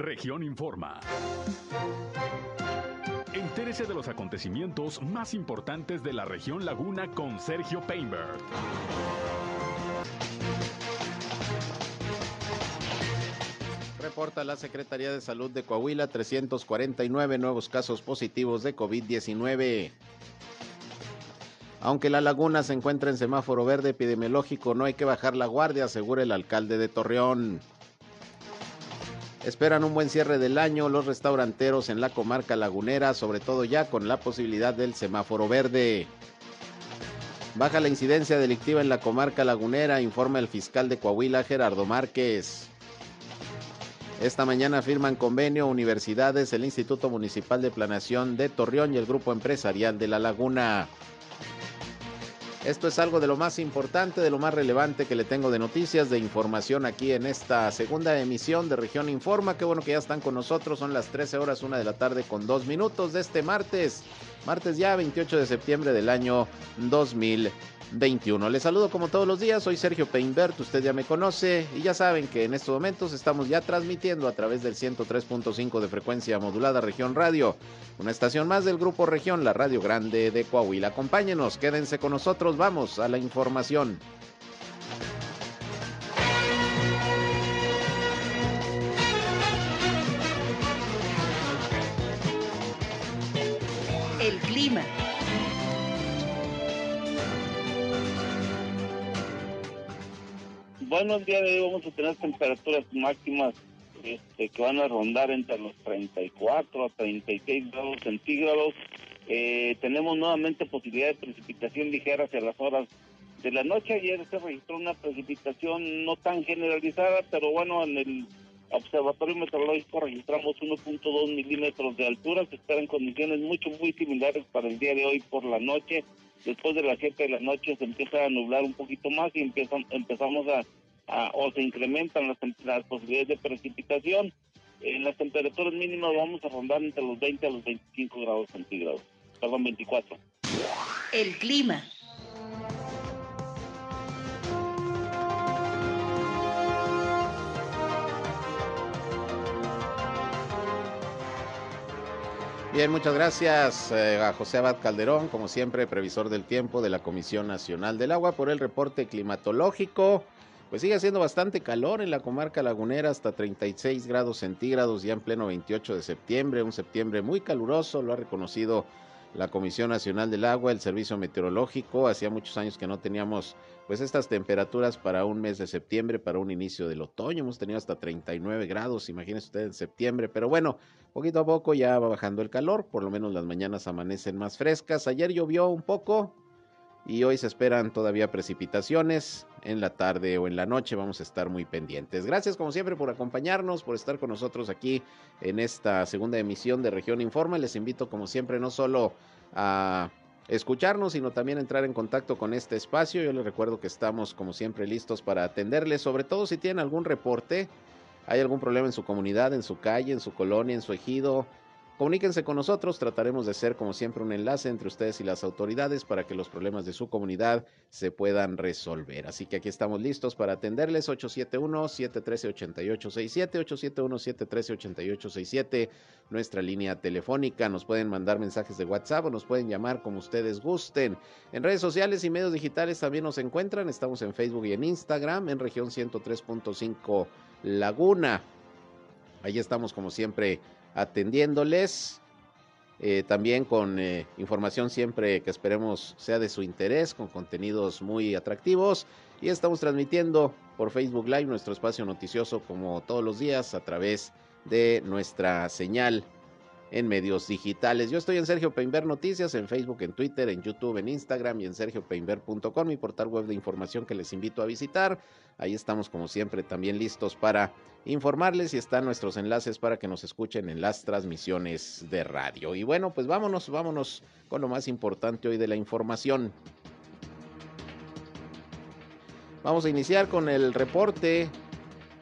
Región Informa. Entérese de los acontecimientos más importantes de la región Laguna con Sergio Painberg. Reporta la Secretaría de Salud de Coahuila 349 nuevos casos positivos de COVID-19. Aunque la laguna se encuentra en semáforo verde epidemiológico, no hay que bajar la guardia, asegura el alcalde de Torreón. Esperan un buen cierre del año los restauranteros en la comarca lagunera, sobre todo ya con la posibilidad del semáforo verde. Baja la incidencia delictiva en la comarca lagunera, informa el fiscal de Coahuila Gerardo Márquez. Esta mañana firman convenio universidades, el Instituto Municipal de Planeación de Torreón y el Grupo Empresarial de La Laguna. Esto es algo de lo más importante, de lo más relevante que le tengo de noticias, de información aquí en esta segunda emisión de Región Informa. Qué bueno que ya están con nosotros. Son las 13 horas, una de la tarde con dos minutos de este martes. Martes ya 28 de septiembre del año 2020. 21. Les saludo como todos los días, soy Sergio Peinbert, usted ya me conoce y ya saben que en estos momentos estamos ya transmitiendo a través del 103.5 de frecuencia modulada Región Radio, una estación más del Grupo Región, la Radio Grande de Coahuila. Acompáñenos, quédense con nosotros, vamos a la información. El clima. Bueno, el día de hoy vamos a tener temperaturas máximas este, que van a rondar entre los 34 a 36 grados centígrados. Eh, tenemos nuevamente posibilidad de precipitación ligera hacia las horas de la noche. Ayer se registró una precipitación no tan generalizada, pero bueno, en el Observatorio Meteorológico registramos 1.2 milímetros de altura. Se esperan condiciones mucho, muy similares para el día de hoy por la noche. Después de las 7 de la noche se empieza a nublar un poquito más y empezamos a o se incrementan las, las, posibilidades de precipitación. En las temperaturas mínimas vamos a rondar entre los 20 a los 25 grados centígrados, perdón, 24. El clima. Bien, muchas gracias eh, a José Abad Calderón, como siempre, previsor del tiempo de la Comisión Nacional del Agua, por el reporte climatológico. Pues sigue haciendo bastante calor en la comarca lagunera, hasta 36 grados centígrados ya en pleno 28 de septiembre, un septiembre muy caluroso, lo ha reconocido la Comisión Nacional del Agua, el Servicio Meteorológico. Hacía muchos años que no teníamos pues estas temperaturas para un mes de septiembre, para un inicio del otoño. Hemos tenido hasta 39 grados, imagínense usted en septiembre, pero bueno, poquito a poco ya va bajando el calor, por lo menos las mañanas amanecen más frescas. Ayer llovió un poco, y hoy se esperan todavía precipitaciones en la tarde o en la noche. Vamos a estar muy pendientes. Gracias como siempre por acompañarnos, por estar con nosotros aquí en esta segunda emisión de Región Informa. Les invito como siempre no solo a escucharnos, sino también entrar en contacto con este espacio. Yo les recuerdo que estamos como siempre listos para atenderles, sobre todo si tienen algún reporte, hay algún problema en su comunidad, en su calle, en su colonia, en su ejido Comuníquense con nosotros, trataremos de ser como siempre un enlace entre ustedes y las autoridades para que los problemas de su comunidad se puedan resolver. Así que aquí estamos listos para atenderles 871-713-8867, 871-713-8867, nuestra línea telefónica. Nos pueden mandar mensajes de WhatsApp o nos pueden llamar como ustedes gusten. En redes sociales y medios digitales también nos encuentran. Estamos en Facebook y en Instagram en región 103.5 Laguna. Ahí estamos como siempre atendiéndoles. Eh, también con eh, información siempre que esperemos sea de su interés, con contenidos muy atractivos. Y estamos transmitiendo por Facebook Live nuestro espacio noticioso como todos los días a través de nuestra señal en medios digitales. Yo estoy en Sergio Peinber Noticias, en Facebook, en Twitter, en YouTube, en Instagram y en sergiopeinber.com, mi portal web de información que les invito a visitar. Ahí estamos como siempre también listos para informarles y están nuestros enlaces para que nos escuchen en las transmisiones de radio. Y bueno, pues vámonos, vámonos con lo más importante hoy de la información. Vamos a iniciar con el reporte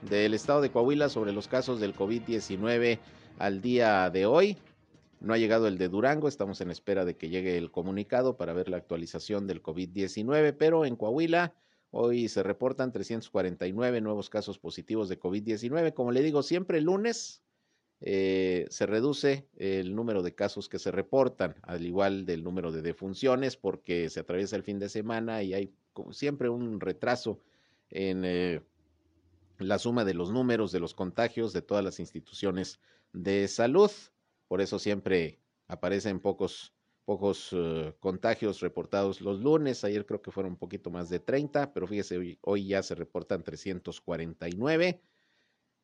del estado de Coahuila sobre los casos del COVID-19 al día de hoy. No ha llegado el de Durango, estamos en espera de que llegue el comunicado para ver la actualización del COVID-19, pero en Coahuila hoy se reportan 349 nuevos casos positivos de COVID-19. Como le digo, siempre el lunes eh, se reduce el número de casos que se reportan, al igual del número de defunciones, porque se atraviesa el fin de semana y hay como siempre un retraso en eh, la suma de los números de los contagios de todas las instituciones de salud. Por eso siempre aparecen pocos, pocos eh, contagios reportados los lunes. Ayer creo que fueron un poquito más de 30, pero fíjese, hoy, hoy ya se reportan 349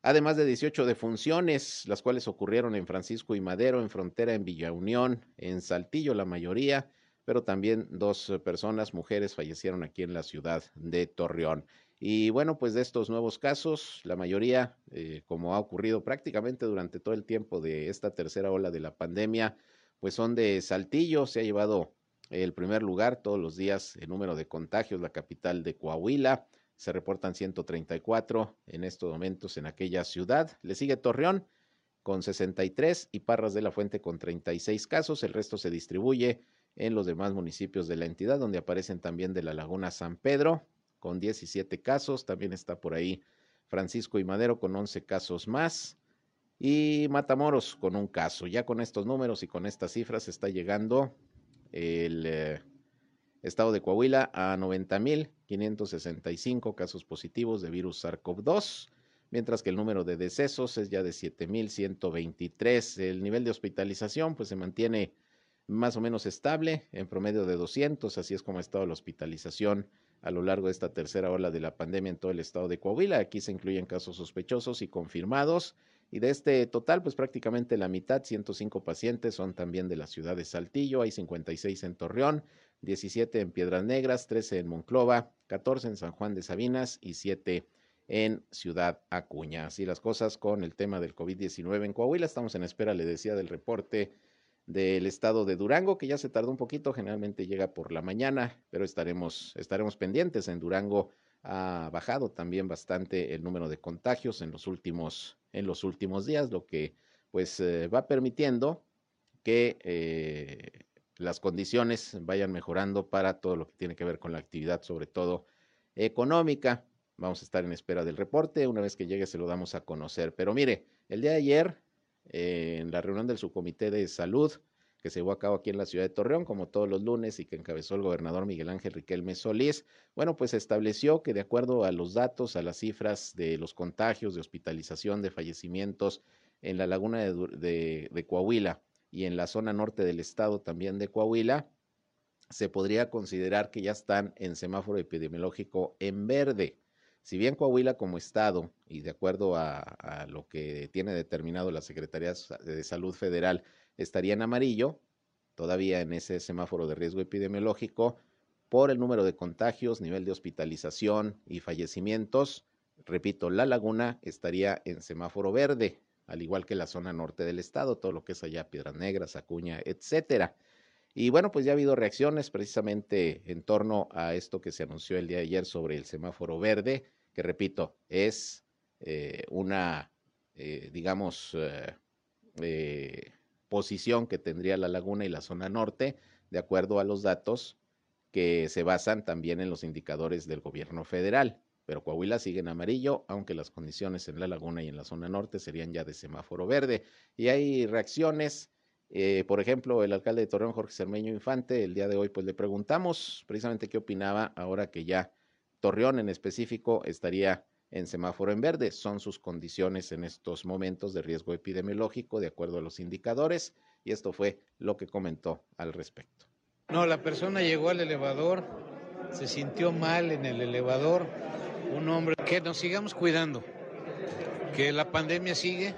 además de 18 defunciones, las cuales ocurrieron en Francisco y Madero, en Frontera, en Villa Unión, en Saltillo la mayoría, pero también dos personas, mujeres, fallecieron aquí en la ciudad de Torreón. Y bueno, pues de estos nuevos casos, la mayoría, eh, como ha ocurrido prácticamente durante todo el tiempo de esta tercera ola de la pandemia, pues son de Saltillo, se ha llevado el primer lugar todos los días en número de contagios, la capital de Coahuila, se reportan 134 en estos momentos en aquella ciudad. Le sigue Torreón con 63 y Parras de la Fuente con 36 casos. El resto se distribuye en los demás municipios de la entidad, donde aparecen también de la Laguna San Pedro con 17 casos. También está por ahí Francisco y Madero con 11 casos más. Y Matamoros con un caso. Ya con estos números y con estas cifras está llegando el eh, Estado de Coahuila a 90.565 casos positivos de virus SARS-CoV-2, mientras que el número de decesos es ya de 7.123. El nivel de hospitalización pues se mantiene más o menos estable, en promedio de 200, así es como ha estado la hospitalización a lo largo de esta tercera ola de la pandemia en todo el estado de Coahuila. Aquí se incluyen casos sospechosos y confirmados. Y de este total, pues prácticamente la mitad, 105 pacientes, son también de la ciudad de Saltillo, hay 56 en Torreón, 17 en Piedras Negras, 13 en Monclova, 14 en San Juan de Sabinas y 7 en Ciudad Acuña. Así las cosas con el tema del COVID-19 en Coahuila. Estamos en espera, le decía, del reporte del estado de Durango, que ya se tardó un poquito, generalmente llega por la mañana, pero estaremos, estaremos pendientes. En Durango ha bajado también bastante el número de contagios en los últimos, en los últimos días, lo que pues eh, va permitiendo que eh, las condiciones vayan mejorando para todo lo que tiene que ver con la actividad, sobre todo económica. Vamos a estar en espera del reporte. Una vez que llegue se lo damos a conocer. Pero mire, el día de ayer, en la reunión del subcomité de salud que se llevó a cabo aquí en la ciudad de Torreón, como todos los lunes, y que encabezó el gobernador Miguel Ángel Riquelme Solís, bueno, pues estableció que de acuerdo a los datos, a las cifras de los contagios, de hospitalización, de fallecimientos en la laguna de Coahuila, y en la zona norte del estado también de Coahuila, se podría considerar que ya están en semáforo epidemiológico en verde. Si bien Coahuila como estado, y de acuerdo a, lo que tiene determinado la Secretaría de Salud Federal, estaría en amarillo, todavía en ese semáforo de riesgo epidemiológico, por el número de contagios, nivel de hospitalización y fallecimientos, repito, la laguna estaría en semáforo verde, al igual que la zona norte del estado, todo lo que es allá, Piedras Negras, Acuña, etcétera. Y bueno, pues ya ha habido reacciones precisamente en torno a esto que se anunció el día de ayer sobre el semáforo verde, que repito, es eh, una, eh, digamos, eh, posición que tendría la laguna y la zona norte, de acuerdo a los datos que se basan también en los indicadores del gobierno federal pero Coahuila sigue en amarillo, aunque las condiciones en la laguna y en la zona norte serían ya de semáforo verde. Y hay reacciones, por ejemplo, el alcalde de Torreón, Jorge Cermeño Infante, el día de hoy, pues le preguntamos precisamente qué opinaba ahora que ya Torreón en específico estaría en semáforo en verde. Son sus condiciones en estos momentos de riesgo epidemiológico, de acuerdo a los indicadores, y esto fue lo que comentó al respecto. No, la persona llegó al elevador, se sintió mal en el elevador, un hombre que nos sigamos cuidando, que la pandemia sigue,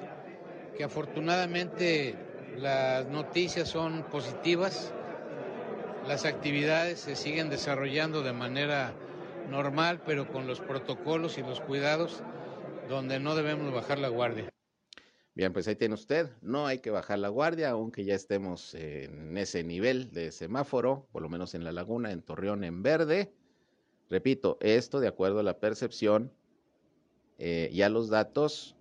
que afortunadamente las noticias son positivas, las actividades se siguen desarrollando de manera normal, pero con los protocolos y los cuidados donde no debemos bajar la guardia. Bien, pues ahí tiene usted, no hay que bajar la guardia, aunque ya estemos en ese nivel de semáforo, por lo menos en la laguna, en Torreón, en verde. Repito, esto de acuerdo a la percepción eh, y a los datos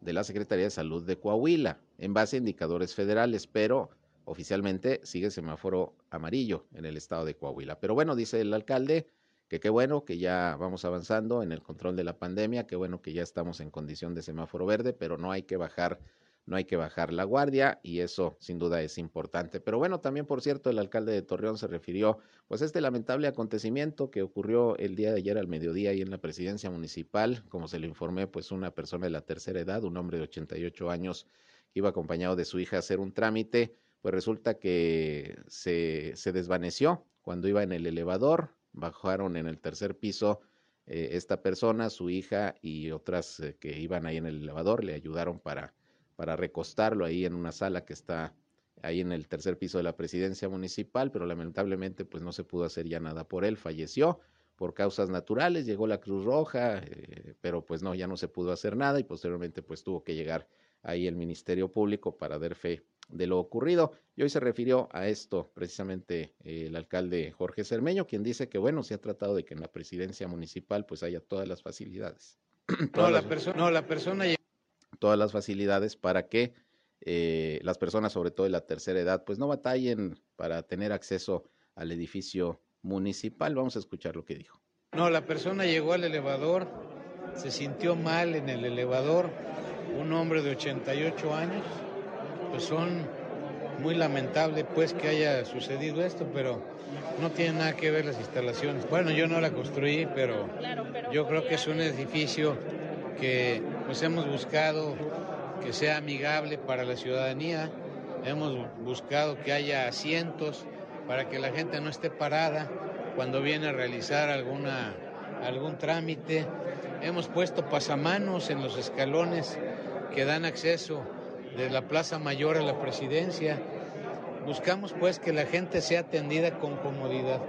de la Secretaría de Salud de Coahuila, en base a indicadores federales, pero oficialmente sigue semáforo amarillo en el estado de Coahuila. Pero bueno, dice el alcalde que qué bueno que ya vamos avanzando en el control de la pandemia, qué bueno que ya estamos en condición de semáforo verde, pero no hay que bajar no hay que bajar la guardia y eso sin duda es importante. Pero bueno, también por cierto, el alcalde de Torreón se refirió pues a este lamentable acontecimiento que ocurrió el día de ayer al mediodía ahí en la presidencia municipal, como se le informé, pues una persona de la tercera edad, un hombre de 88 años que iba acompañado de su hija a hacer un trámite, pues resulta que se, se desvaneció cuando iba en el elevador, bajaron en el tercer piso eh, esta persona, su hija y otras eh, que iban ahí en el elevador, le ayudaron para para recostarlo ahí en una sala que está ahí en el tercer piso de la presidencia municipal, pero lamentablemente pues no se pudo hacer ya nada por él, falleció por causas naturales, llegó la Cruz Roja, eh, pero pues no, ya no se pudo hacer nada y posteriormente pues tuvo que llegar ahí el Ministerio Público para dar fe de lo ocurrido. Y hoy se refirió a esto precisamente eh, el alcalde Jorge Cermeño, quien dice que bueno, se ha tratado de que en la presidencia municipal pues haya todas las facilidades. no, la no, la persona todas las facilidades para que eh, las personas, sobre todo de la tercera edad, pues no batallen para tener acceso al edificio municipal. Vamos a escuchar lo que dijo. No, la persona llegó al elevador, se sintió mal en el elevador, un hombre de 88 años, pues son muy lamentable pues que haya sucedido esto, pero no tiene nada que ver las instalaciones. Bueno, yo no la construí, pero yo creo que es un edificio que pues hemos buscado que sea amigable para la ciudadanía, hemos buscado que haya asientos para que la gente no esté parada cuando viene a realizar alguna, algún trámite. Hemos puesto pasamanos en los escalones que dan acceso de la Plaza Mayor a la presidencia. Buscamos pues que la gente sea atendida con comodidad.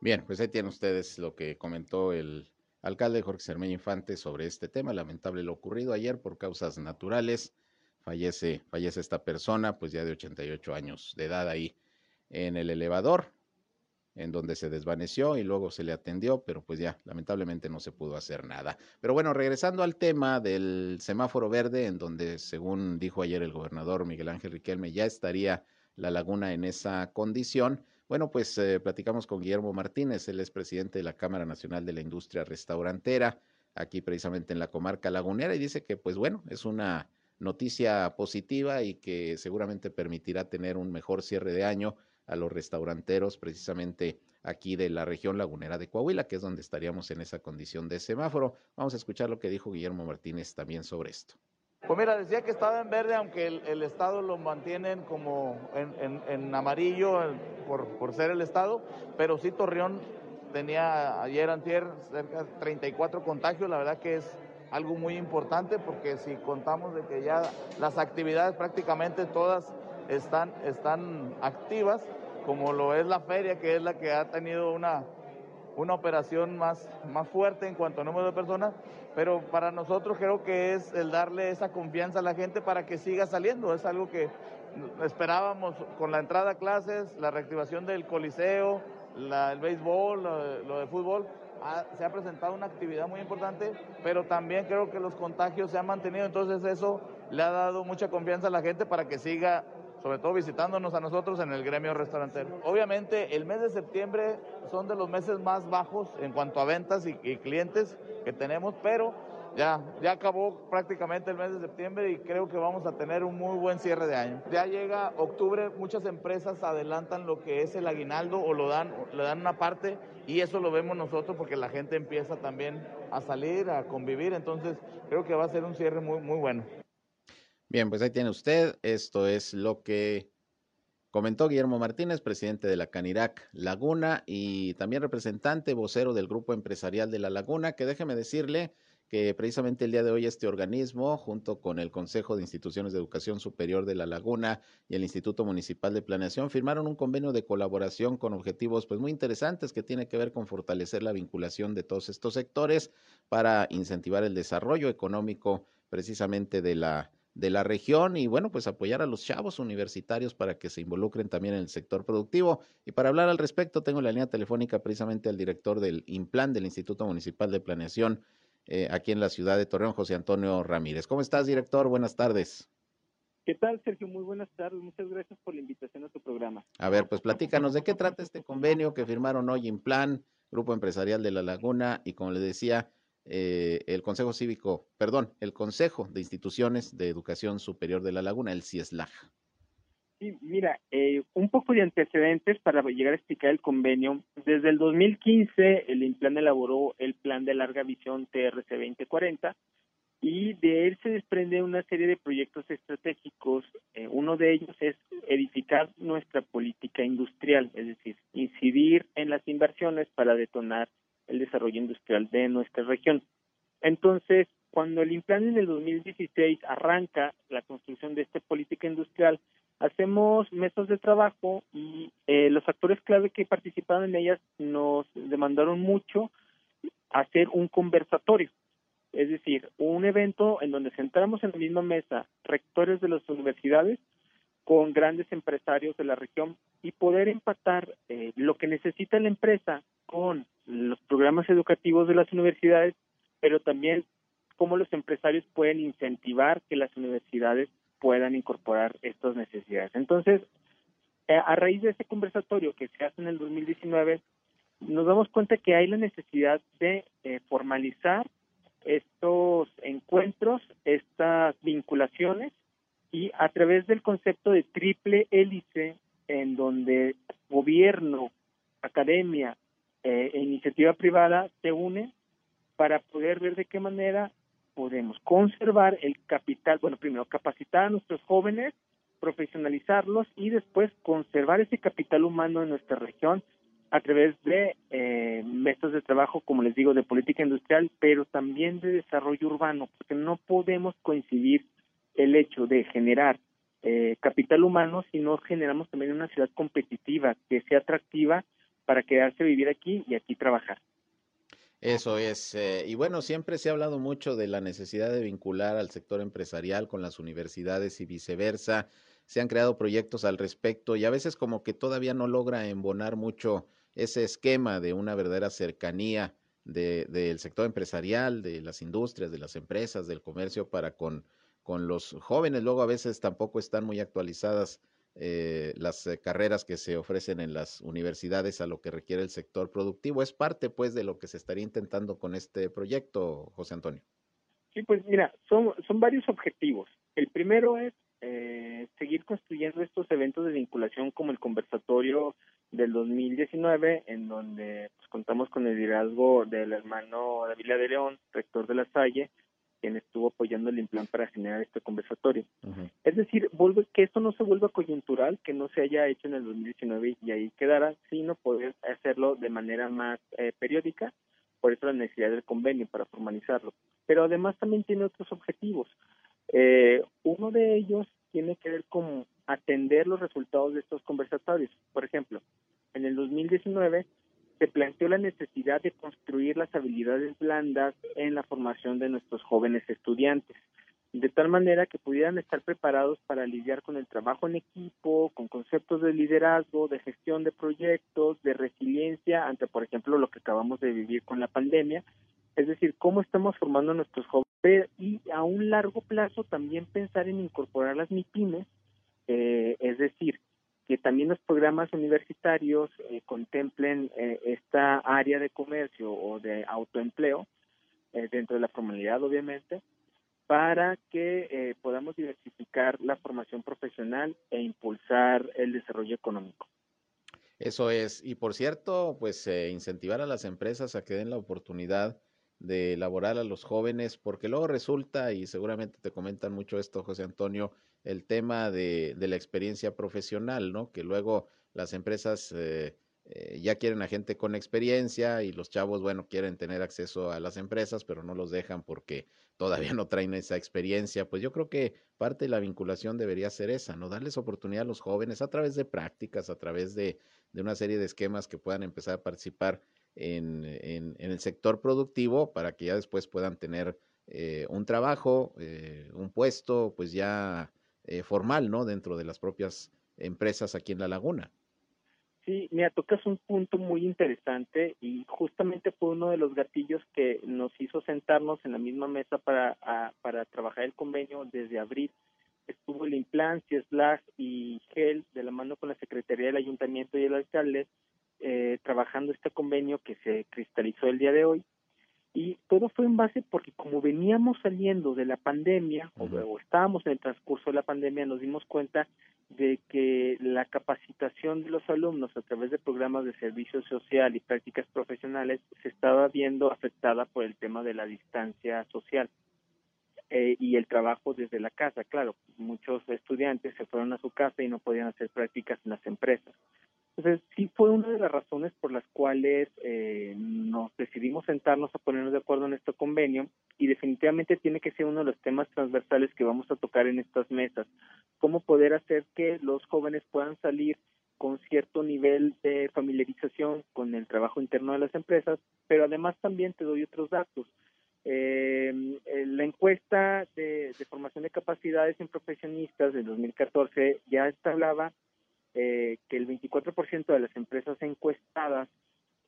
Bien, pues ahí tienen ustedes lo que comentó el alcalde Jorge Cermeño Infante sobre este tema. Lamentable lo ocurrido ayer por causas naturales. Fallece, fallece esta persona, pues ya de 88 años de edad ahí en el elevador, en donde se desvaneció y luego se le atendió, pero pues ya lamentablemente no se pudo hacer nada. Pero bueno, regresando al tema del semáforo verde, en donde según dijo ayer el gobernador Miguel Ángel Riquelme, ya estaría la laguna en esa condición. Bueno, pues eh, platicamos con Guillermo Martínez, él es presidente de la Cámara Nacional de la Industria Restaurantera, aquí precisamente en la comarca lagunera, y dice que, pues bueno, es una noticia positiva y que seguramente permitirá tener un mejor cierre de año a los restauranteros precisamente aquí de la región lagunera de Coahuila, que es donde estaríamos en esa condición de semáforo. Vamos a escuchar lo que dijo Guillermo Martínez también sobre esto. Pues mira, decía que estaba en verde, aunque el, Estado lo mantienen como en, amarillo por, ser el Estado, pero sí Torreón tenía ayer antier cerca de 34 contagios, la verdad que es algo muy importante porque si contamos de que ya las actividades prácticamente todas están, están activas, como lo es la feria, que es la que ha tenido una, una operación más, más fuerte en cuanto a número de personas, pero para nosotros creo que es el darle esa confianza a la gente para que siga saliendo. Es algo que esperábamos con la entrada a clases, la reactivación del coliseo, el béisbol, lo, de fútbol. se ha presentado una actividad muy importante, pero también creo que los contagios se han mantenido, entonces eso le ha dado mucha confianza a la gente para que siga sobre todo visitándonos a nosotros en el gremio restaurantero. Obviamente el mes de septiembre son de los meses más bajos en cuanto a ventas y, clientes que tenemos, pero ya, ya acabó prácticamente el mes de septiembre y creo que vamos a tener un muy buen cierre de año. Ya llega octubre, muchas empresas adelantan lo que es el aguinaldo o lo dan, le dan una parte y eso lo vemos nosotros porque la gente empieza también a salir, a convivir, entonces creo que va a ser un cierre muy, muy bueno. Bien, pues ahí tiene usted. Esto es lo que comentó Guillermo Martínez, presidente de la Canirac Laguna y también representante vocero del grupo empresarial de la Laguna, que déjeme decirle que precisamente el día de hoy este organismo, junto con el Consejo de Instituciones de Educación Superior de La Laguna y el Instituto Municipal de Planeación, firmaron un convenio de colaboración con objetivos pues muy interesantes que tiene que ver con fortalecer la vinculación de todos estos sectores para incentivar el desarrollo económico precisamente de la de la región y bueno, pues apoyar a los chavos universitarios para que se involucren también en el sector productivo. Y para hablar al respecto, tengo la línea telefónica precisamente al director del IMPLAN del Instituto Municipal de Planeación eh, aquí en la ciudad de Torreón, José Antonio Ramírez. ¿Cómo estás, director? Buenas tardes. ¿Qué tal, Sergio? Muy buenas tardes. Muchas gracias por la invitación a tu programa. A ver, pues platícanos, ¿de qué trata este convenio que firmaron hoy IMPLAN, Grupo Empresarial de La Laguna? Y como le decía, eh, el Consejo Cívico, perdón, el Consejo de Instituciones de Educación Superior de La Laguna, el CIESLAG. Sí, mira, eh, un poco de antecedentes para llegar a explicar el convenio. Desde el 2015, el INPLAN elaboró el Plan de Larga Visión TRC 2040 y de él se desprende una serie de proyectos estratégicos. Eh, uno de ellos es edificar nuestra política industrial, es decir, incidir en las inversiones para detonar el desarrollo industrial de nuestra región. Entonces, cuando el Implan en el 2016 arranca la construcción de esta política industrial, hacemos mesas de trabajo y eh, los actores clave que participaron en ellas nos demandaron mucho hacer un conversatorio, es decir, un evento en donde sentáramos en la misma mesa rectores de las universidades con grandes empresarios de la región y poder empatar eh, lo que necesita la empresa con los programas educativos de las universidades, pero también cómo los empresarios pueden incentivar que las universidades puedan incorporar estas necesidades. Entonces, eh, a raíz de ese conversatorio que se hace en el 2019, nos damos cuenta que hay la necesidad de eh, formalizar estos encuentros, estas vinculaciones, y a través del concepto de triple hélice, en donde gobierno, academia eh, e iniciativa privada se unen para poder ver de qué manera podemos conservar el capital, bueno, primero capacitar a nuestros jóvenes, profesionalizarlos y después conservar ese capital humano en nuestra región a través de eh, de trabajo, como les digo, de política industrial, pero también de desarrollo urbano, porque no podemos coincidir el hecho de generar eh, capital humano si no generamos también una ciudad competitiva que sea atractiva para quedarse vivir aquí y aquí trabajar. Eso es. Eh, y bueno, siempre se ha hablado mucho de la necesidad de vincular al sector empresarial con las universidades y viceversa. Se han creado proyectos al respecto y a veces como que todavía no logra embonar mucho ese esquema de una verdadera cercanía del sector empresarial, de las industrias, de las empresas, del comercio para con, con los jóvenes. Luego a veces tampoco están muy actualizadas eh, las eh, carreras que se ofrecen en las universidades a lo que requiere el sector productivo. Es parte, pues, de lo que se estaría intentando con este proyecto, José Antonio. Sí, pues mira, son, son varios objetivos. El primero es eh, seguir construyendo estos eventos de vinculación como el conversatorio del 2019, en donde pues, contamos con el liderazgo del hermano David de León, rector de la Salle, quien estuvo apoyando el implante para generar este conversatorio. Es decir, vuelve, que esto no se vuelva coyuntural, que no se haya hecho en el 2019 y ahí quedara, sino poder hacerlo de manera más eh, periódica, por eso la necesidad del convenio para formalizarlo. Pero además también tiene otros objetivos. Eh, uno de ellos tiene que ver con atender los resultados de estos conversatorios. Por ejemplo, en el 2019 se planteó la necesidad de construir las habilidades blandas en la formación de nuestros jóvenes estudiantes, de tal manera que pudieran estar preparados para lidiar con el trabajo en equipo, con conceptos de liderazgo, de gestión de proyectos, de resiliencia ante, por ejemplo, lo que acabamos de vivir con la pandemia, es decir, cómo estamos formando a nuestros jóvenes y a un largo plazo también pensar en incorporar las MIPIMES, eh, es decir, que también los programas universitarios eh, contemplen eh, esta área de comercio o de autoempleo eh, dentro de la formalidad, obviamente, para que podamos diversificar la formación profesional e impulsar el desarrollo económico. Eso es. Y por cierto, pues incentivar a las empresas a que den la oportunidad de elaborar a los jóvenes, porque luego resulta, y seguramente te comentan mucho esto, José Antonio, el tema de, de la experiencia profesional, ¿no? Que luego las empresas eh, eh, ya quieren a gente con experiencia y los chavos, bueno, quieren tener acceso a las empresas, pero no los dejan porque todavía no traen esa experiencia. Pues yo creo que parte de la vinculación debería ser esa, ¿no? Darles oportunidad a los jóvenes a través de prácticas, a través de, de una serie de esquemas que puedan empezar a participar en, en, en el sector productivo para que ya después puedan tener eh, un trabajo, un puesto, pues ya eh, formal, ¿no? Dentro de las propias empresas aquí en La Laguna. Sí, mira, tocas un punto muy interesante y justamente fue uno de los gatillos que nos hizo sentarnos en la misma mesa para, para trabajar el convenio desde abril. Estuvo el Implan, CIESLAG y GEL de la mano con la Secretaría del Ayuntamiento y el alcalde eh, trabajando este convenio que se cristalizó el día de hoy Y todo fue en base porque como veníamos saliendo de la pandemia o, o estábamos en el transcurso de la pandemia, nos dimos cuenta de que la capacitación de los alumnos a través de programas de servicio social y prácticas profesionales se estaba viendo afectada por el tema de la distancia social eh, y el trabajo desde la casa. Claro, muchos estudiantes se fueron a su casa y no podían hacer prácticas en las empresas. Entonces, sí fue una de las razones por las cuales eh, nos decidimos sentarnos a ponernos de acuerdo en este convenio y definitivamente tiene que ser uno de los temas transversales que vamos a tocar en estas mesas. Cómo poder hacer que los jóvenes puedan salir con cierto nivel de familiarización con el trabajo interno de las empresas, pero además también te doy otros datos. Eh, la encuesta de, de, formación de capacidades en profesionistas del 2014 ya hablaba eh, que el 24% de las empresas encuestadas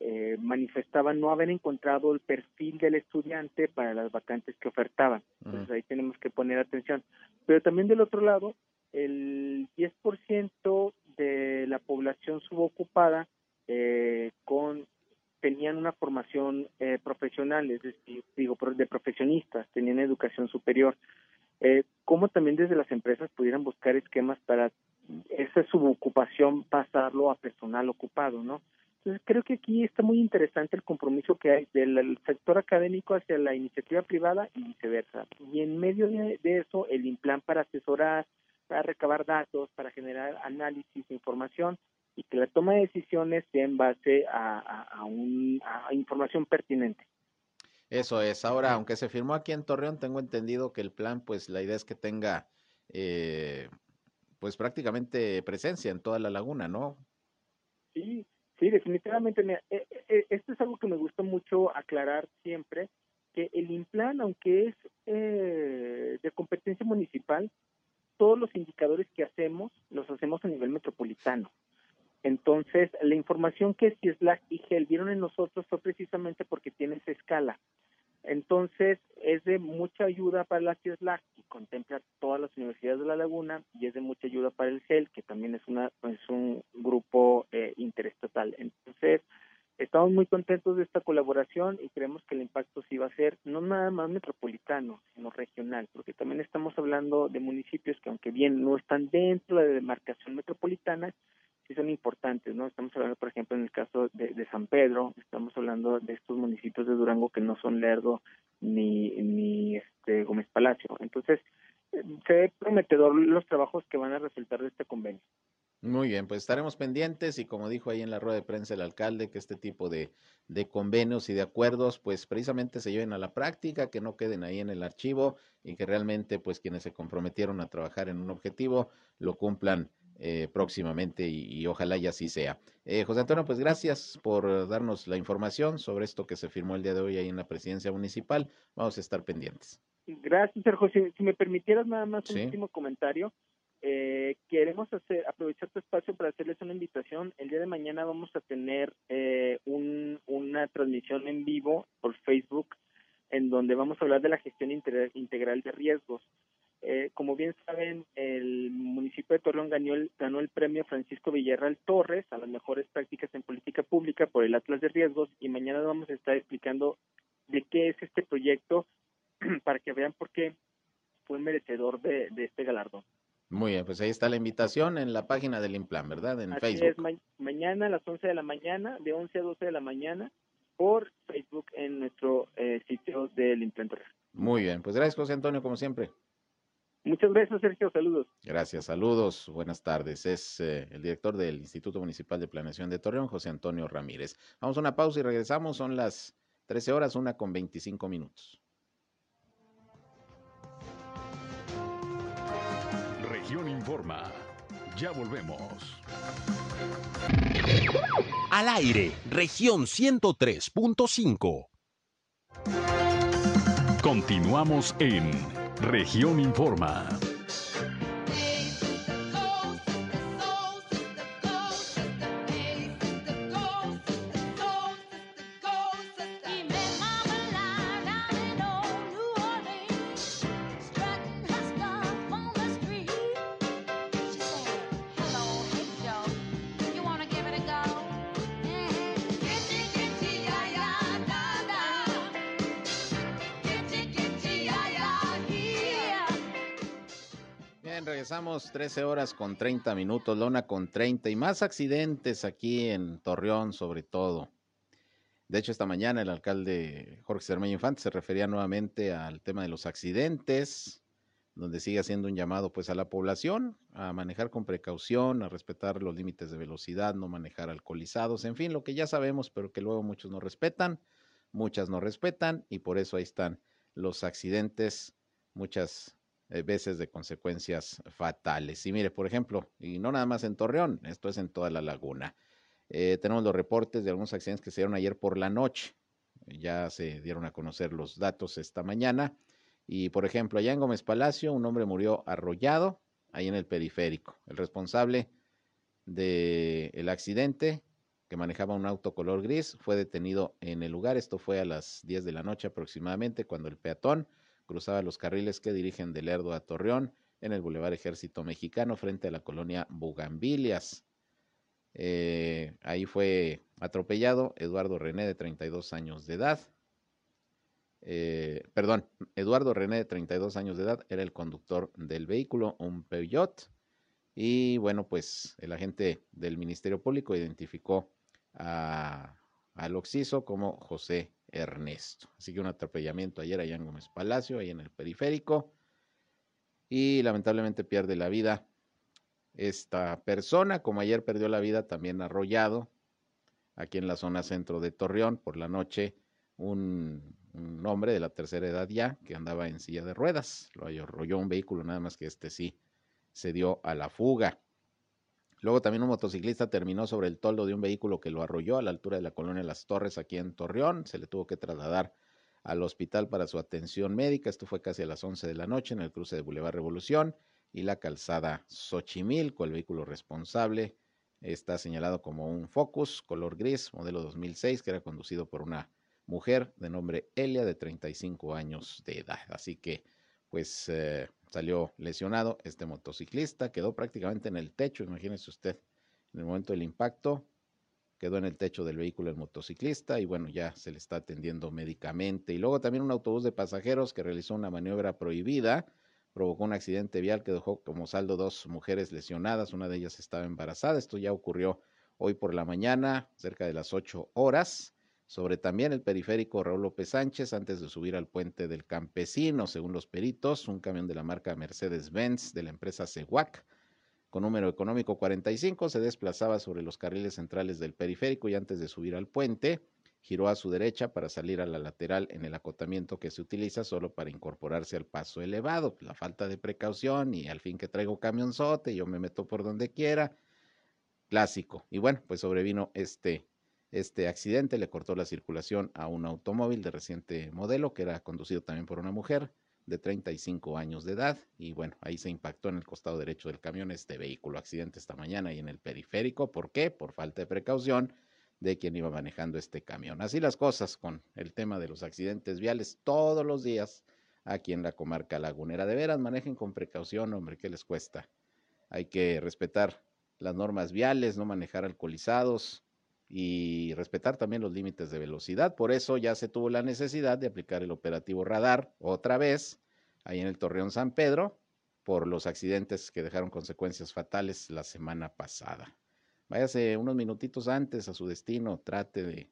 eh, manifestaban no haber encontrado el perfil del estudiante para las vacantes que ofertaban. Entonces ahí tenemos que poner atención. Pero también del otro lado, el 10% de la población subocupada eh, con tenían una formación eh, profesional, es decir, digo, de profesionistas, tenían educación superior. Eh, ¿Cómo también desde las empresas pudieran buscar esquemas para esa subocupación pasarlo a personal ocupado, ¿no? Entonces creo que aquí está muy interesante el compromiso que hay del sector académico hacia la iniciativa privada y viceversa. Y en medio de, eso, el implan para asesorar, para recabar datos, para generar análisis de información y que la toma de decisiones sea en base a, a, un, a información pertinente. Eso es. Ahora, aunque se firmó aquí en Torreón, tengo entendido que el plan, pues la idea es que tenga eh, pues prácticamente presencia en toda la laguna, ¿no? Sí, sí, definitivamente. Eh, eh, esto es algo que me gusta mucho aclarar siempre, que el INPLAN, aunque es eh, de competencia municipal, todos los indicadores que hacemos los hacemos a nivel metropolitano. Entonces, la información que CISLAC y GEL vieron en nosotros fue precisamente porque tiene esa escala. Entonces, es de mucha ayuda para la CIESLAC, que contempla todas las universidades de la laguna, y es de mucha ayuda para el CEL, que también es, una, es un grupo eh, interestatal. Entonces, estamos muy contentos de esta colaboración y creemos que el impacto sí va a ser no nada más metropolitano, sino regional, porque también estamos hablando de municipios que, aunque bien no están dentro de la demarcación metropolitana, sí son importantes, ¿no? Estamos hablando, por ejemplo, en el caso de, San Pedro, estamos hablando de estos municipios de Durango que no son Lerdo ni, ni este Gómez Palacio. Entonces, se ve prometedor los trabajos que van a resultar de este convenio. Muy bien, pues estaremos pendientes y como dijo ahí en la rueda de prensa el alcalde, que este tipo de, de, convenios y de acuerdos, pues precisamente se lleven a la práctica, que no queden ahí en el archivo y que realmente pues quienes se comprometieron a trabajar en un objetivo lo cumplan eh, próximamente y, ojalá y así sea. Eh, José Antonio, pues gracias por darnos la información sobre esto que se firmó el día de hoy ahí en la presidencia municipal. Vamos a estar pendientes. Gracias, Sergio. Si, me permitieras nada más un último comentario. Eh, queremos hacer, aprovechar tu espacio para hacerles una invitación. El día de mañana vamos a tener eh, un, una transmisión en vivo por Facebook en donde vamos a hablar de la gestión integral de riesgos. Eh, como bien saben, el municipio de Torreón ganó el, ganó el premio Francisco Villarreal Torres a las mejores prácticas en política pública por el Atlas de Riesgos y mañana vamos a estar explicando de qué es este proyecto para que vean por qué fue merecedor de, este galardón. Muy bien, pues ahí está la invitación en la página del Implan, ¿verdad? En Facebook. Es, mañana a las 11 de la mañana, de 11 a 12 de la mañana, por Facebook en nuestro eh, sitio del Implan. Muy bien, pues gracias José Antonio, como siempre. Muchas gracias, Sergio. Saludos. Gracias, saludos. Buenas tardes. Es eh, el director del Instituto Municipal de Planeación de Torreón, José Antonio Ramírez. Vamos a una pausa y regresamos. Son las 13 horas, una con 25 minutos. Región Informa. Ya volvemos. Al aire, región 103.5. Continuamos en Región Informa. 13 horas con 30 minutos, lona con 30 y más accidentes aquí en Torreón sobre todo. De hecho, esta mañana el alcalde Jorge Cermeño Infante se refería nuevamente al tema de los accidentes, donde sigue haciendo un llamado pues a la población a manejar con precaución, a respetar los límites de velocidad, no manejar alcoholizados, en fin, lo que ya sabemos, pero que luego muchos no respetan, muchas no respetan y por eso ahí están los accidentes, muchas veces de consecuencias fatales. Y mire, por ejemplo, y no nada más en Torreón, esto es en toda la laguna. Eh, tenemos los reportes de algunos accidentes que se dieron ayer por la noche. Ya se dieron a conocer los datos esta mañana. Y por ejemplo, allá en Gómez Palacio, un hombre murió arrollado ahí en el periférico. El responsable del accidente, que manejaba un auto color gris, fue detenido en el lugar. Esto fue a las 10 de la noche aproximadamente, cuando el peatón cruzaba los carriles que dirigen de Lerdo a Torreón en el Boulevard Ejército Mexicano frente a la colonia Bugambilias. Eh, ahí fue atropellado Eduardo René de 32 años de edad. Eh, perdón, Eduardo René, de 32 años de edad, era el conductor del vehículo, un Peugeot. Y bueno, pues el agente del Ministerio Público identificó a, al occiso como José Ernesto. Así que un atropellamiento ayer allá en Gómez Palacio, ahí en el periférico. Y lamentablemente pierde la vida esta persona, como ayer perdió la vida también arrollado aquí en la zona centro de Torreón por la noche un, hombre de la tercera edad ya que andaba en silla de ruedas. Lo arrolló un vehículo, nada más que este sí se dio a la fuga. Luego también un motociclista terminó sobre el toldo de un vehículo que lo arrolló a la altura de la colonia Las Torres aquí en Torreón. Se le tuvo que trasladar al hospital para su atención médica. Esto fue casi a las 11 de la noche en el cruce de Boulevard Revolución y la calzada Xochimilco. El vehículo responsable está señalado como un Focus color gris, modelo 2006, que era conducido por una mujer de nombre Elia de 35 años de edad. Así que pues eh, salió lesionado este motociclista, quedó prácticamente en el techo, imagínese usted, en el momento del impacto, quedó en el techo del vehículo el motociclista y bueno, ya se le está atendiendo médicamente. Y luego también un autobús de pasajeros que realizó una maniobra prohibida, provocó un accidente vial que dejó como saldo dos mujeres lesionadas, una de ellas estaba embarazada, esto ya ocurrió hoy por la mañana, cerca de las 8 horas sobre también el periférico Raúl López Sánchez antes de subir al puente del Campesino. Según los peritos, un camión de la marca Mercedes-Benz de la empresa CEWAC con número económico 45 se desplazaba sobre los carriles centrales del periférico y antes de subir al puente giró a su derecha para salir a la lateral en el acotamiento que se utiliza solo para incorporarse al paso elevado. La falta de precaución y al fin que traigo camionzote, yo me meto por donde quiera. Clásico. Y bueno, pues sobrevino este este accidente le cortó la circulación a un automóvil de reciente modelo que era conducido también por una mujer de 35 años de edad y bueno, ahí se impactó en el costado derecho del camión este vehículo. Accidente esta mañana y en el periférico. ¿Por qué? Por falta de precaución de quien iba manejando este camión. Así las cosas con el tema de los accidentes viales todos los días aquí en la comarca lagunera. De veras, manejen con precaución, hombre, ¿qué les cuesta? Hay que respetar las normas viales, no manejar alcoholizados, y respetar también los límites de velocidad. Por eso ya se tuvo la necesidad de aplicar el operativo radar otra vez ahí en el Torreón San Pedro por los accidentes que dejaron consecuencias fatales la semana pasada. Váyase unos minutitos antes a su destino, trate de,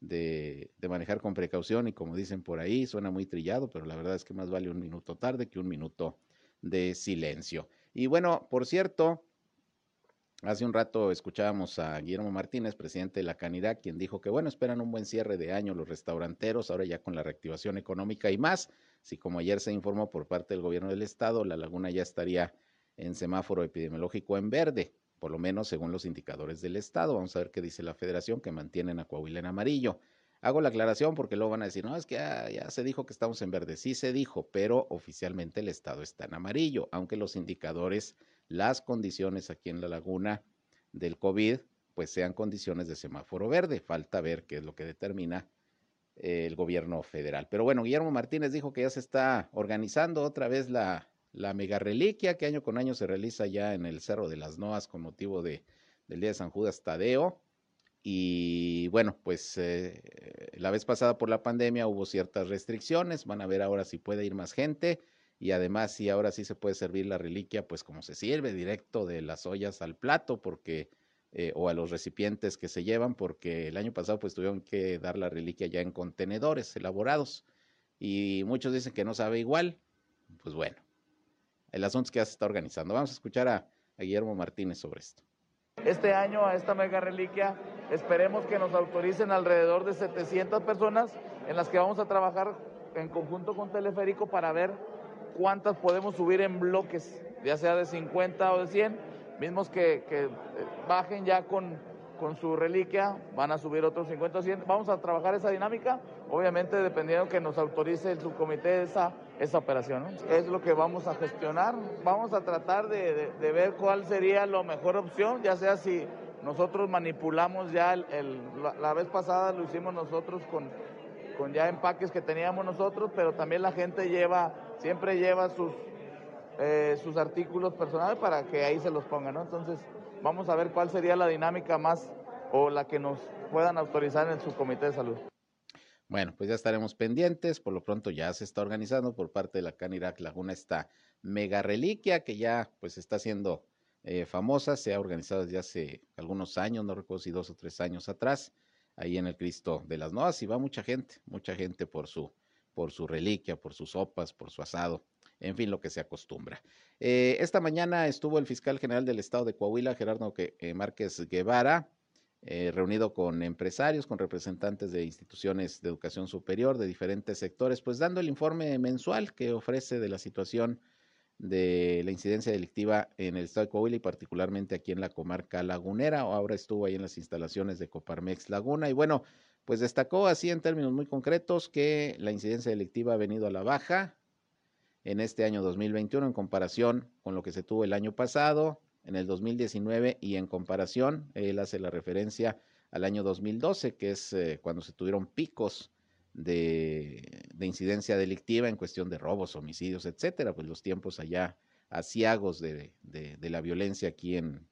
de, de, manejar con precaución y como dicen por ahí, suena muy trillado, pero la verdad es que más vale un minuto tarde que un minuto de silencio. Y bueno, por cierto, Hace un rato escuchábamos a Guillermo Martínez, presidente de la Canidad, quien dijo que, bueno, esperan un buen cierre de año los restauranteros, ahora ya con la reactivación económica y más. Si como ayer se informó por parte del gobierno del estado, la laguna ya estaría en semáforo epidemiológico en verde, por lo menos según los indicadores del estado. Vamos a ver qué dice la federación que mantienen a en amarillo. Hago la aclaración porque luego van a decir, no, es que ya, ya, se dijo que estamos en verde. Sí se dijo, pero oficialmente el estado está en amarillo, aunque los indicadores las condiciones aquí en la laguna del COVID, pues sean condiciones de semáforo verde. Falta ver qué es lo que determina el gobierno federal. Pero bueno, Guillermo Martínez dijo que ya se está organizando otra vez la, la mega reliquia que año con año se realiza ya en el Cerro de las Noas con motivo de, del Día de San Judas Tadeo. Y bueno, pues eh, la vez pasada por la pandemia hubo ciertas restricciones, van a ver ahora si puede ir más gente y además si ahora sí se puede servir la reliquia, pues como se sirve directo de las ollas al plato, porque eh, o a los recipientes que se llevan, porque el año pasado pues tuvieron que dar la reliquia ya en contenedores elaborados y muchos dicen que no sabe igual, pues bueno, el asunto es que ya se está organizando. Vamos a escuchar a, a Guillermo Martínez sobre esto. Este año a esta mega reliquia esperemos que nos autoricen alrededor de 700 personas en las que vamos a trabajar en conjunto con Teleférico para ver cuántas podemos subir en bloques, ya sea de 50 o de 100, mismos que, eh, bajen ya con, con su reliquia, van a subir otros 50 o 100. Vamos a trabajar esa dinámica, obviamente dependiendo que nos autorice el subcomité esa, esa operación. Es lo que vamos a gestionar, vamos a tratar de, ver cuál sería la mejor opción, ya sea si nosotros manipulamos ya, el, la, la vez pasada lo hicimos nosotros con con ya empaques que teníamos nosotros, pero también la gente lleva, siempre lleva sus, eh, sus artículos personales para que ahí se los pongan, ¿no? Entonces, vamos a ver cuál sería la dinámica más o la que nos puedan autorizar en su comité de salud. Bueno, pues ya estaremos pendientes. Por lo pronto ya se está organizando por parte de la Canirac Laguna esta mega reliquia que ya pues está siendo eh, famosa. Se ha organizado desde hace algunos años, no recuerdo si dos o tres años atrás ahí en el Cristo de las Novas y va mucha gente, mucha gente por su, por su reliquia, por sus sopas, por su asado, en fin, lo que se acostumbra. Eh, esta mañana estuvo el fiscal general del estado de Coahuila, Gerardo eh, Márquez Guevara, eh, reunido con empresarios, con representantes de instituciones de educación superior de diferentes sectores, pues dando el informe mensual que ofrece de la situación de la incidencia delictiva en el estado de Coahuila y particularmente aquí en la comarca lagunera. Ahora estuvo ahí en las instalaciones de Coparmex Laguna y bueno, pues destacó así en términos muy concretos que la incidencia delictiva ha venido a la baja en este año 2021 en comparación con lo que se tuvo el año pasado, en el 2019 y en comparación, él hace la referencia al año 2012, que es eh, cuando se tuvieron picos de, de, incidencia delictiva en cuestión de robos, homicidios, etcétera, pues los tiempos allá asiagos de, la violencia aquí en,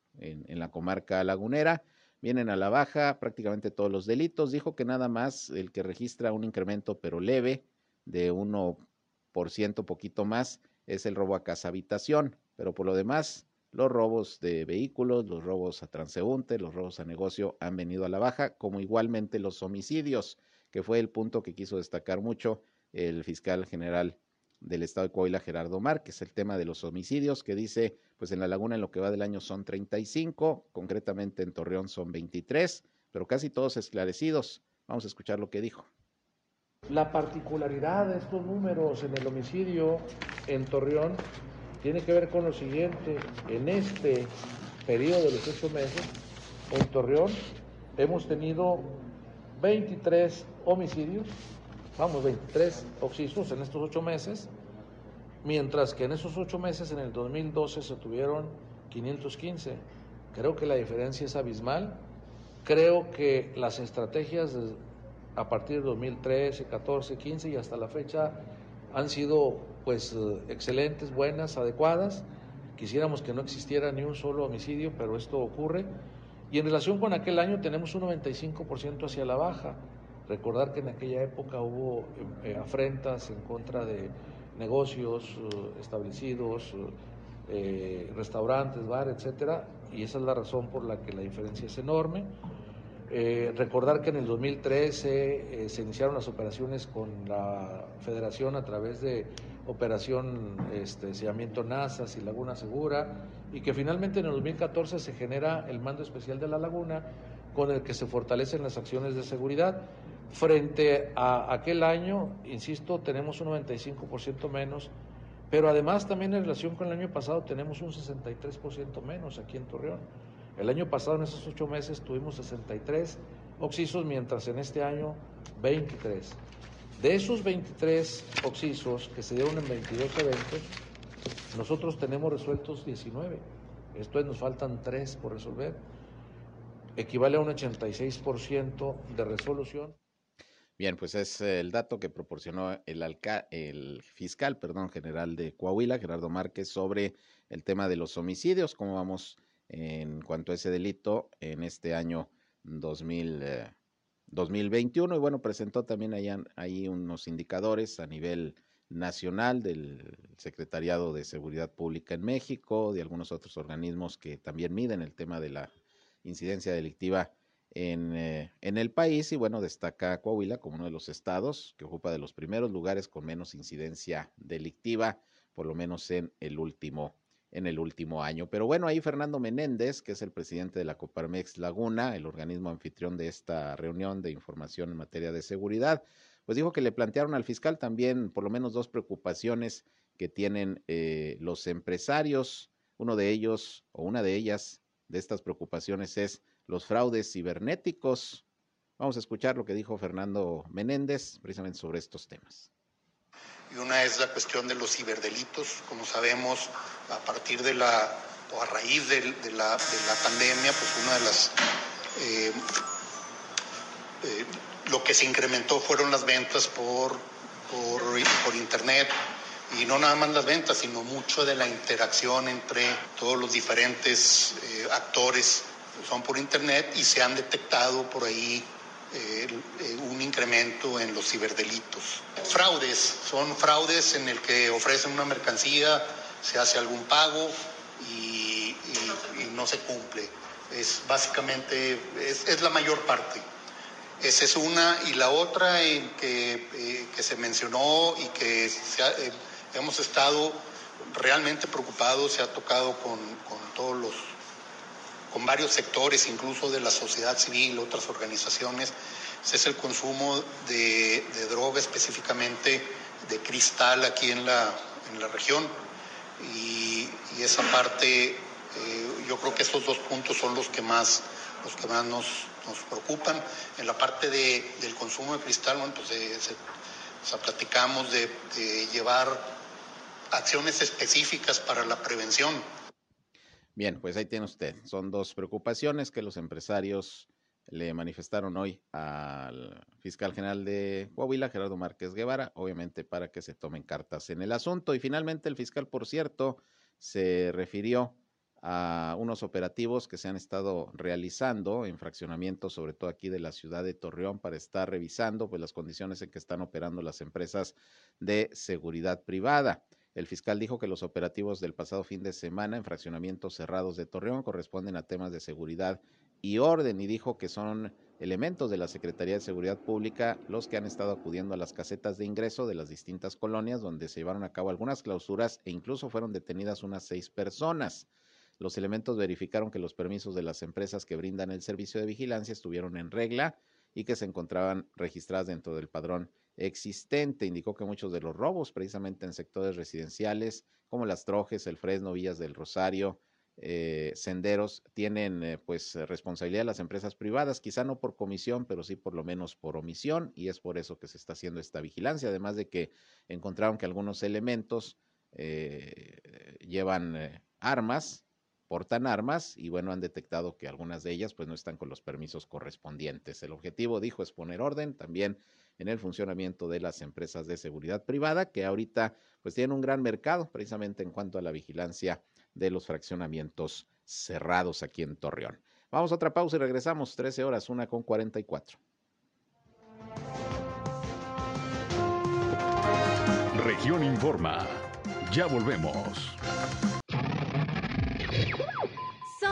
la comarca lagunera vienen a la baja prácticamente todos los delitos. Dijo que nada más el que registra un incremento pero leve de 1% poquito más es el robo a casa habitación, pero por lo demás los robos de vehículos, los robos a transeúnte, los robos a negocio han venido a la baja, como igualmente los homicidios que fue el punto que quiso destacar mucho el fiscal general del estado de Coahuila, Gerardo Márquez, el tema de los homicidios, que dice, pues en la laguna en lo que va del año son 35, concretamente en Torreón son 23, pero casi todos esclarecidos. Vamos a escuchar lo que dijo. La particularidad de estos números en el homicidio en Torreón tiene que ver con lo siguiente. En este periodo de los ocho meses, en Torreón hemos tenido 23 homicidios, vamos, 23 oxisos en estos ocho meses, mientras que en esos ocho meses, en el 2012, se tuvieron 515. Creo que la diferencia es abismal. Creo que las estrategias a partir de 2013, 14, 15 y hasta la fecha han sido pues excelentes, buenas, adecuadas. Quisiéramos que no existiera ni un solo homicidio, pero esto ocurre. Y en relación con aquel año tenemos un 95% hacia la baja. Recordar que en aquella época hubo eh, afrentas en contra de negocios uh, establecidos, uh, eh, restaurantes, bar, etcétera, y esa es la razón por la que la diferencia es enorme. Eh, recordar que en el 2013 eh, se iniciaron las operaciones con la Federación a través de Operación este, Sellamiento Nazas y Laguna Segura, y que finalmente en el 2014 se genera el Mando Especial de la Laguna, con el que se fortalecen las acciones de seguridad. Frente a aquel año, insisto, tenemos un 95% menos, pero además también en relación con el año pasado tenemos un 63% menos aquí en Torreón. El año pasado, en esos ocho meses, tuvimos 63 oxisos, mientras en este año 23. De esos 23 oxisos que se dieron en 22 eventos, nosotros tenemos resueltos 19. Esto es, nos faltan 3 por resolver. Equivale a un 86% de resolución. Bien, pues es el dato que proporcionó el, fiscal general de Coahuila, Gerardo Márquez, sobre el tema de los homicidios, cómo vamos en cuanto a ese delito en este año 2000, eh, 2021. Y bueno, presentó también ahí, ahí unos indicadores a nivel nacional del Secretariado de Seguridad Pública en México, de algunos otros organismos que también miden el tema de la incidencia delictiva en, eh, en, el país y bueno, destaca Coahuila como uno de los estados que ocupa de los primeros lugares con menos incidencia delictiva, por lo menos en el último en el último año. Pero bueno, ahí Fernando Menéndez, que es el presidente de la Coparmex Laguna, el organismo anfitrión de esta reunión de información en materia de seguridad, pues dijo que le plantearon al fiscal también por lo menos dos preocupaciones que tienen eh, los empresarios. Uno de ellos o una de ellas de estas preocupaciones es los fraudes cibernéticos. Vamos a escuchar lo que dijo Fernando Menéndez precisamente sobre estos temas. Y una es la cuestión de los ciberdelitos. Como sabemos, a partir de la, o a raíz de, la, pandemia, pues una de las... Eh, eh, lo que se incrementó fueron las ventas por, por, Internet, y no nada más las ventas, sino mucho de la interacción entre todos los diferentes eh, actores son por Internet y se han detectado por ahí eh, eh, un incremento en los ciberdelitos. Fraudes, son fraudes en el que ofrecen una mercancía, se hace algún pago y, no se cumple. Es básicamente, es, la mayor parte. Esa es una. Y la otra en que, eh, que se mencionó y que hemos estado realmente preocupados, se ha tocado con, con todos los con varios sectores, incluso de la sociedad civil, otras organizaciones, es el consumo de, droga, específicamente de cristal aquí en la, región. Y, esa parte, eh, yo creo que estos dos puntos son los que más, los que más nos, nos preocupan. En la parte de, del consumo de cristal, bueno, pues eh, platicamos de llevar acciones específicas para la prevención Bien, pues ahí tiene usted. Son dos preocupaciones que los empresarios le manifestaron hoy al fiscal general de Coahuila, Gerardo Márquez Guevara, obviamente para que se tomen cartas en el asunto. Y finalmente el fiscal, por cierto, se refirió a unos operativos que se han estado realizando en fraccionamientos, sobre todo aquí de la ciudad de Torreón, para estar revisando pues, las condiciones en que están operando las empresas de seguridad privada. El fiscal dijo que los operativos del pasado fin de semana en fraccionamientos cerrados de Torreón corresponden a temas de seguridad y orden y dijo que son elementos de la Secretaría de Seguridad Pública los que han estado acudiendo a las casetas de ingreso de las distintas colonias donde se llevaron a cabo algunas clausuras e incluso fueron detenidas unas seis personas. Los elementos verificaron que los permisos de las empresas que brindan el servicio de vigilancia estuvieron en regla y que se encontraban registradas dentro del padrón existente. Indicó que muchos de los robos, precisamente en sectores residenciales, como las Trojes, el Fresno, Villas del Rosario, eh, senderos, tienen eh, pues responsabilidad de las empresas privadas, quizá no por comisión, pero sí por lo menos por omisión, y es por eso que se está haciendo esta vigilancia, además de que encontraron que algunos elementos eh, llevan armas, portan armas y bueno, han detectado que algunas de ellas pues no están con los permisos correspondientes. El objetivo, dijo, es poner orden también en el funcionamiento de las empresas de seguridad privada, que ahorita pues tienen un gran mercado precisamente en cuanto a la vigilancia de los fraccionamientos cerrados aquí en Torreón. Vamos a otra pausa y regresamos, 13 horas, una con 44. Región Informa. Ya volvemos.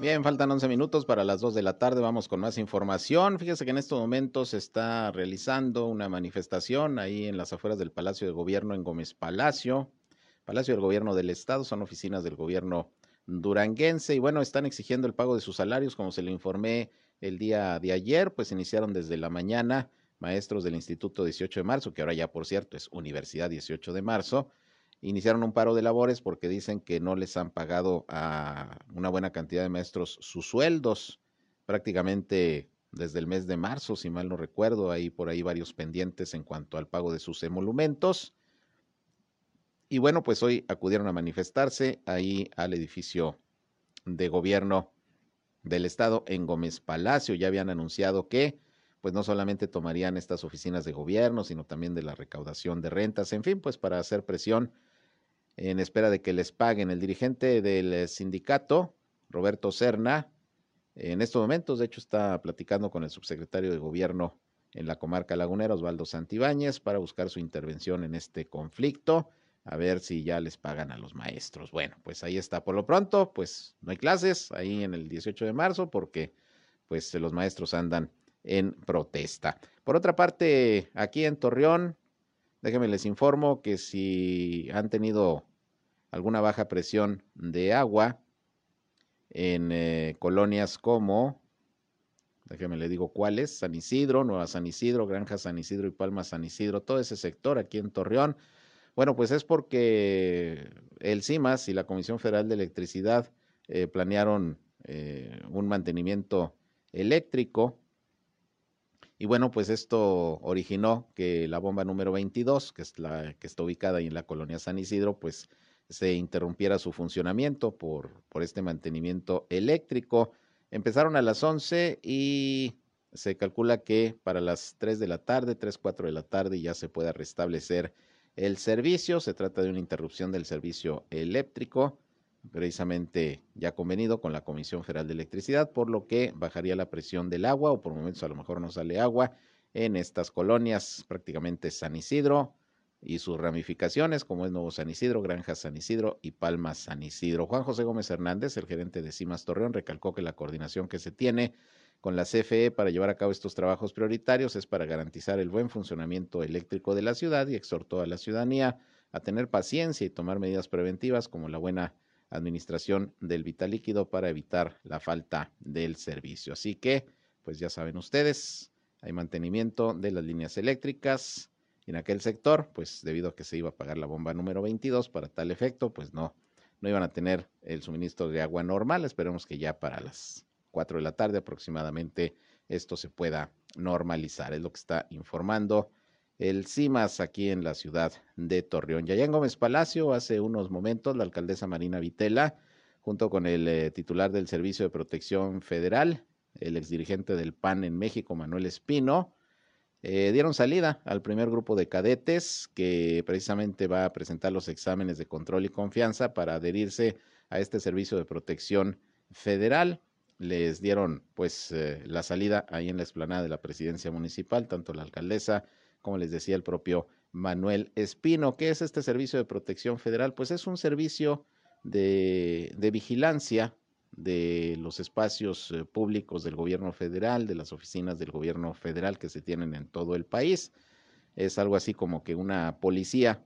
Bien, faltan 11 minutos para las 2 de la tarde. Vamos con más información. Fíjese que en estos momentos se está realizando una manifestación ahí en las afueras del Palacio de Gobierno en Gómez Palacio. Palacio del Gobierno del Estado, son oficinas del gobierno duranguense y bueno, están exigiendo el pago de sus salarios, como se le informé el día de ayer, pues iniciaron desde la mañana maestros del Instituto 18 de Marzo, que ahora ya por cierto es Universidad 18 de Marzo, iniciaron un paro de labores porque dicen que no les han pagado a una buena cantidad de maestros sus sueldos, prácticamente desde el mes de marzo, si mal no recuerdo, hay por ahí varios pendientes en cuanto al pago de sus emolumentos. Y bueno, pues hoy acudieron a manifestarse ahí al edificio de gobierno del estado en Gómez Palacio. Ya habían anunciado que pues no solamente tomarían estas oficinas de gobierno, sino también de la recaudación de rentas, en fin, pues para hacer presión en espera de que les paguen. El dirigente del sindicato, Roberto Serna, en estos momentos, de hecho, está platicando con el subsecretario de gobierno en la comarca lagunera, Osvaldo Santibáñez, para buscar su intervención en este conflicto, a ver si ya les pagan a los maestros. Bueno, pues ahí está. Por lo pronto, pues no hay clases ahí en el 18 de marzo porque pues los maestros andan en protesta. Por otra parte, aquí en Torreón, déjenme les informo que si han tenido alguna baja presión de agua en eh, colonias como, déjenme le digo cuáles, San Isidro, Nueva San Isidro, Granja San Isidro y Palma San Isidro, todo ese sector aquí en Torreón. Bueno, pues es porque el CIMAS y la Comisión Federal de Electricidad eh, planearon eh, un mantenimiento eléctrico y bueno, pues esto originó que la bomba número 22, que es la que está ubicada ahí en la colonia San Isidro, pues se interrumpiera su funcionamiento por, por este mantenimiento eléctrico. Empezaron a las 11 y se calcula que para las 3 de la tarde, 3, 4 de la tarde ya se pueda restablecer el servicio. Se trata de una interrupción del servicio eléctrico precisamente ya convenido con la Comisión Federal de Electricidad, por lo que bajaría la presión del agua o por momentos a lo mejor no sale agua en estas colonias, prácticamente San Isidro y sus ramificaciones, como es Nuevo San Isidro, Granja San Isidro y Palmas San Isidro. Juan José Gómez Hernández, el gerente de CIMAS Torreón, recalcó que la coordinación que se tiene con la CFE para llevar a cabo estos trabajos prioritarios es para garantizar el buen funcionamiento eléctrico de la ciudad y exhortó a la ciudadanía a tener paciencia y tomar medidas preventivas como la buena administración del vital líquido para evitar la falta del servicio. Así que, pues ya saben ustedes, hay mantenimiento de las líneas eléctricas en aquel sector, pues debido a que se iba a pagar la bomba número 22 para tal efecto, pues no, no iban a tener el suministro de agua normal. Esperemos que ya para las 4 de la tarde aproximadamente esto se pueda normalizar. Es lo que está informando el CIMAS aquí en la ciudad de Torreón. Y allá en Gómez Palacio, hace unos momentos, la alcaldesa Marina Vitela, junto con el eh, titular del Servicio de Protección Federal, el exdirigente del PAN en México, Manuel Espino, eh, dieron salida al primer grupo de cadetes que precisamente va a presentar los exámenes de control y confianza para adherirse a este servicio de protección federal. Les dieron pues eh, la salida ahí en la explanada de la presidencia municipal, tanto la alcaldesa como les decía el propio Manuel Espino. ¿Qué es este servicio de protección federal? Pues es un servicio de, vigilancia de los espacios eh, públicos del gobierno federal, de las oficinas del gobierno federal que se tienen en todo el país. Es algo así como que una policía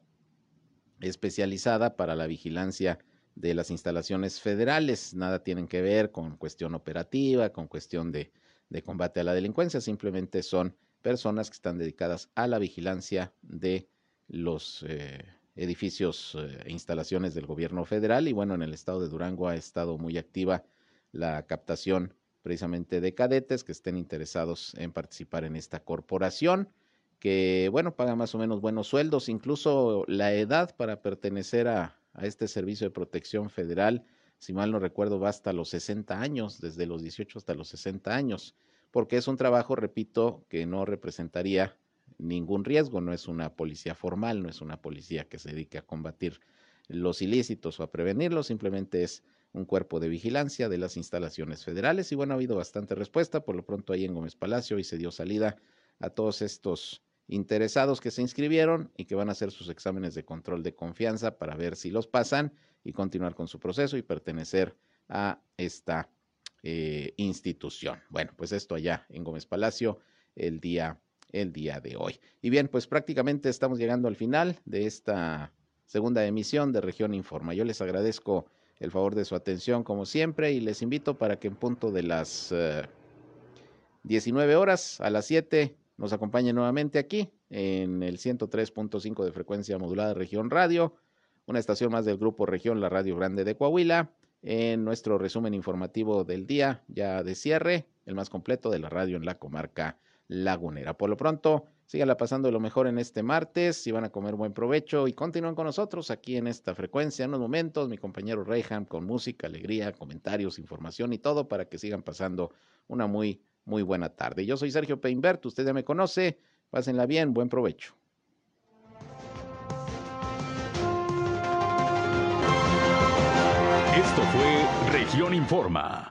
especializada para la vigilancia de las instalaciones federales. Nada tienen que ver con cuestión operativa, con cuestión de, de combate a la delincuencia, simplemente son personas que están dedicadas a la vigilancia de los eh, edificios e instalaciones del gobierno federal. Y bueno, en el estado de Durango ha estado muy activa la captación precisamente de cadetes que estén interesados en participar en esta corporación, que bueno, paga más o menos buenos sueldos, incluso la edad para pertenecer a, a este servicio de protección federal, si mal no recuerdo, va hasta los 60 años, desde los 18 hasta los 60 años porque es un trabajo, repito, que no representaría ningún riesgo, no es una policía formal, no es una policía que se dedique a combatir los ilícitos o a prevenirlos, simplemente es un cuerpo de vigilancia de las instalaciones federales y bueno, ha habido bastante respuesta, por lo pronto ahí en Gómez Palacio y se dio salida a todos estos interesados que se inscribieron y que van a hacer sus exámenes de control de confianza para ver si los pasan y continuar con su proceso y pertenecer a esta eh, institución. Bueno, pues esto allá en Gómez Palacio el día, el día de hoy. Y bien, pues prácticamente estamos llegando al final de esta segunda emisión de Región Informa. Yo les agradezco el favor de su atención como siempre y les invito para que en punto de las 19 eh, horas a las 7 nos acompañen nuevamente aquí en el 103.5 de frecuencia modulada Región Radio, una estación más del grupo Región, la Radio Grande de Coahuila en nuestro resumen informativo del día, ya de cierre, el más completo de la radio en la comarca lagunera. Por lo pronto, síganla pasando lo mejor en este martes, si van a comer buen provecho y continúen con nosotros aquí en esta frecuencia. En unos momentos, mi compañero Reyham con música, alegría, comentarios, información y todo para que sigan pasando una muy, muy buena tarde. Yo soy Sergio Peinbert, usted ya me conoce, pásenla bien, buen provecho. Esto fue Región Informa.